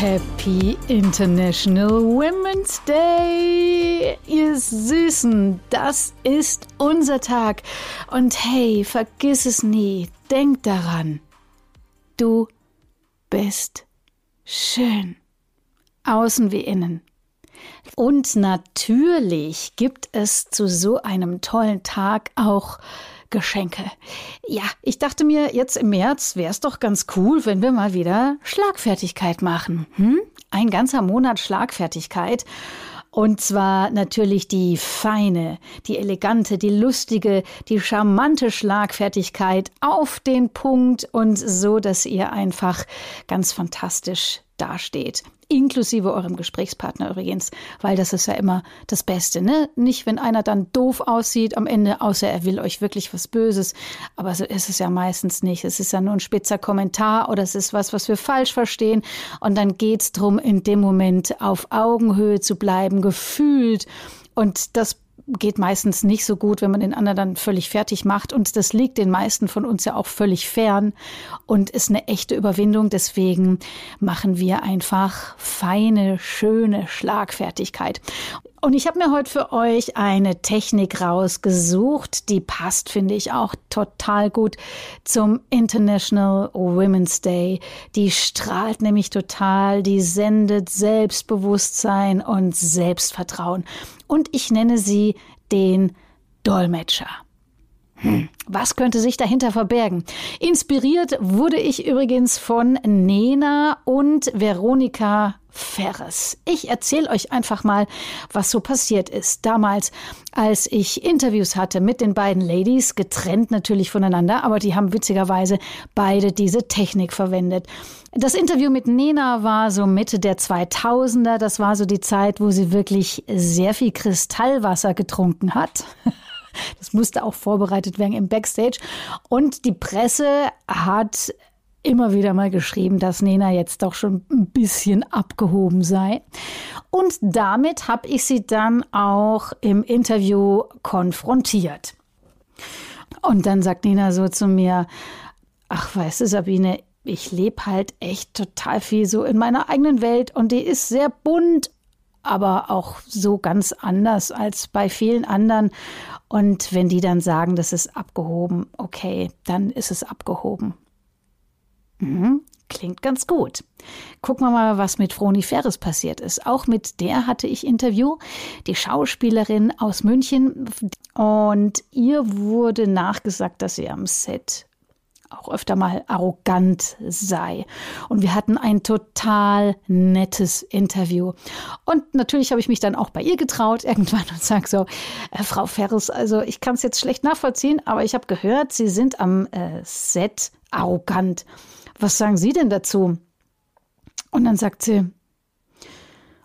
Happy International Women's Day, ihr Süßen. Das ist unser Tag. Und hey, vergiss es nie. Denk daran. Du bist schön. Außen wie innen. Und natürlich gibt es zu so einem tollen Tag auch Geschenke. Ja, ich dachte mir, jetzt im März wäre es doch ganz cool, wenn wir mal wieder Schlagfertigkeit machen. Hm? Ein ganzer Monat Schlagfertigkeit. Und zwar natürlich die feine, die elegante, die lustige, die charmante Schlagfertigkeit auf den Punkt und so, dass ihr einfach ganz fantastisch dasteht inklusive eurem Gesprächspartner übrigens, weil das ist ja immer das Beste, ne? Nicht, wenn einer dann doof aussieht am Ende, außer er will euch wirklich was Böses, aber so ist es ja meistens nicht. Es ist ja nur ein spitzer Kommentar oder es ist was, was wir falsch verstehen und dann geht's drum, in dem Moment auf Augenhöhe zu bleiben, gefühlt und das geht meistens nicht so gut, wenn man den anderen dann völlig fertig macht. Und das liegt den meisten von uns ja auch völlig fern und ist eine echte Überwindung. Deswegen machen wir einfach feine, schöne Schlagfertigkeit. Und ich habe mir heute für euch eine Technik rausgesucht, die passt, finde ich, auch total gut zum International Women's Day. Die strahlt nämlich total, die sendet Selbstbewusstsein und Selbstvertrauen. Und ich nenne sie den Dolmetscher. Was könnte sich dahinter verbergen? Inspiriert wurde ich übrigens von Nena und Veronika Ferres. Ich erzähle euch einfach mal, was so passiert ist. Damals, als ich Interviews hatte mit den beiden Ladies, getrennt natürlich voneinander, aber die haben witzigerweise beide diese Technik verwendet. Das Interview mit Nena war so Mitte der 2000er. Das war so die Zeit, wo sie wirklich sehr viel Kristallwasser getrunken hat. Das musste auch vorbereitet werden im Backstage. Und die Presse hat immer wieder mal geschrieben, dass Nena jetzt doch schon ein bisschen abgehoben sei. Und damit habe ich sie dann auch im Interview konfrontiert. Und dann sagt Nena so zu mir, ach weißt du Sabine, ich lebe halt echt total viel so in meiner eigenen Welt und die ist sehr bunt aber auch so ganz anders als bei vielen anderen. Und wenn die dann sagen, das ist abgehoben, okay, dann ist es abgehoben. Mhm, klingt ganz gut. Gucken wir mal, was mit Froni Ferres passiert ist. Auch mit der hatte ich Interview, die Schauspielerin aus München. Und ihr wurde nachgesagt, dass sie am Set auch öfter mal arrogant sei. Und wir hatten ein total nettes Interview. Und natürlich habe ich mich dann auch bei ihr getraut irgendwann und sage so, äh, Frau Ferris, also ich kann es jetzt schlecht nachvollziehen, aber ich habe gehört, Sie sind am äh, Set arrogant. Was sagen Sie denn dazu? Und dann sagt sie,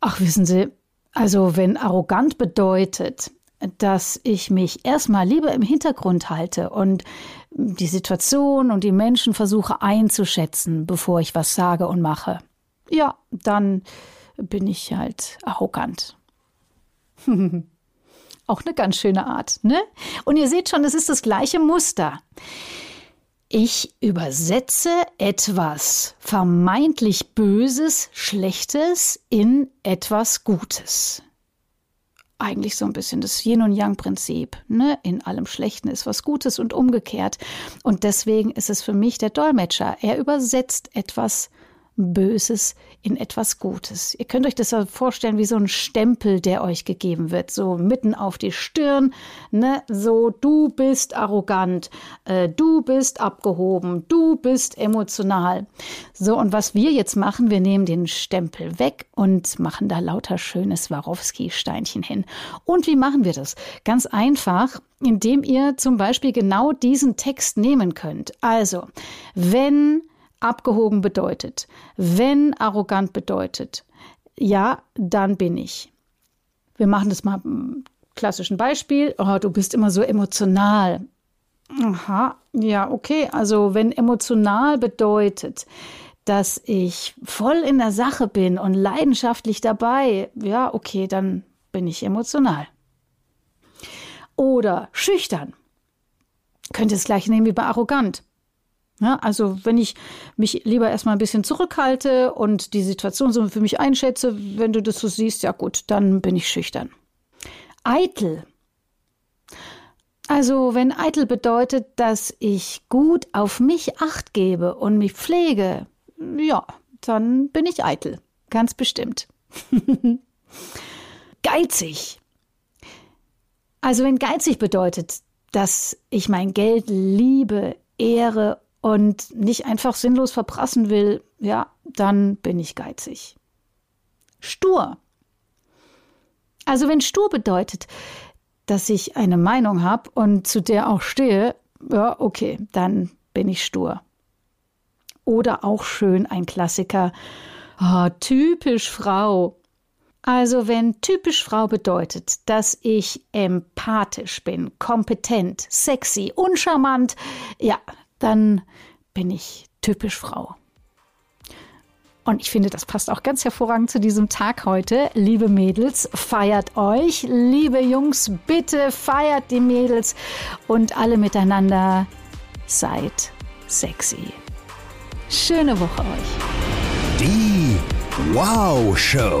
ach wissen Sie, also wenn arrogant bedeutet, dass ich mich erstmal lieber im Hintergrund halte und die Situation und die Menschen versuche einzuschätzen, bevor ich was sage und mache. Ja, dann bin ich halt arrogant. Auch eine ganz schöne Art, ne? Und ihr seht schon, es ist das gleiche Muster. Ich übersetze etwas vermeintlich Böses, Schlechtes in etwas Gutes eigentlich so ein bisschen das Yin und Yang Prinzip. Ne? In allem Schlechten ist was Gutes und umgekehrt. Und deswegen ist es für mich der Dolmetscher. Er übersetzt etwas Böses in etwas Gutes. Ihr könnt euch das vorstellen wie so ein Stempel, der euch gegeben wird, so mitten auf die Stirn, ne? So, du bist arrogant, äh, du bist abgehoben, du bist emotional. So, und was wir jetzt machen, wir nehmen den Stempel weg und machen da lauter schönes Swarovski-Steinchen hin. Und wie machen wir das? Ganz einfach, indem ihr zum Beispiel genau diesen Text nehmen könnt. Also, wenn abgehoben bedeutet, wenn arrogant bedeutet, ja, dann bin ich. Wir machen das mal klassischen Beispiel, oh, du bist immer so emotional. Aha, ja, okay. Also wenn emotional bedeutet, dass ich voll in der Sache bin und leidenschaftlich dabei, ja, okay, dann bin ich emotional. Oder schüchtern. Könnte es gleich nehmen wie bei arrogant. Ja, also wenn ich mich lieber erstmal ein bisschen zurückhalte und die Situation so für mich einschätze, wenn du das so siehst, ja gut, dann bin ich schüchtern. Eitel. Also wenn eitel bedeutet, dass ich gut auf mich acht gebe und mich pflege, ja, dann bin ich eitel. Ganz bestimmt. geizig. Also wenn geizig bedeutet, dass ich mein Geld liebe, ehre und nicht einfach sinnlos verprassen will, ja, dann bin ich geizig. Stur. Also wenn stur bedeutet, dass ich eine Meinung habe und zu der auch stehe, ja, okay, dann bin ich stur. Oder auch schön ein Klassiker, oh, typisch Frau. Also wenn typisch Frau bedeutet, dass ich empathisch bin, kompetent, sexy, uncharmant, ja, dann bin ich typisch Frau. Und ich finde, das passt auch ganz hervorragend zu diesem Tag heute. Liebe Mädels, feiert euch. Liebe Jungs, bitte feiert die Mädels und alle miteinander seid sexy. Schöne Woche euch. Die Wow Show.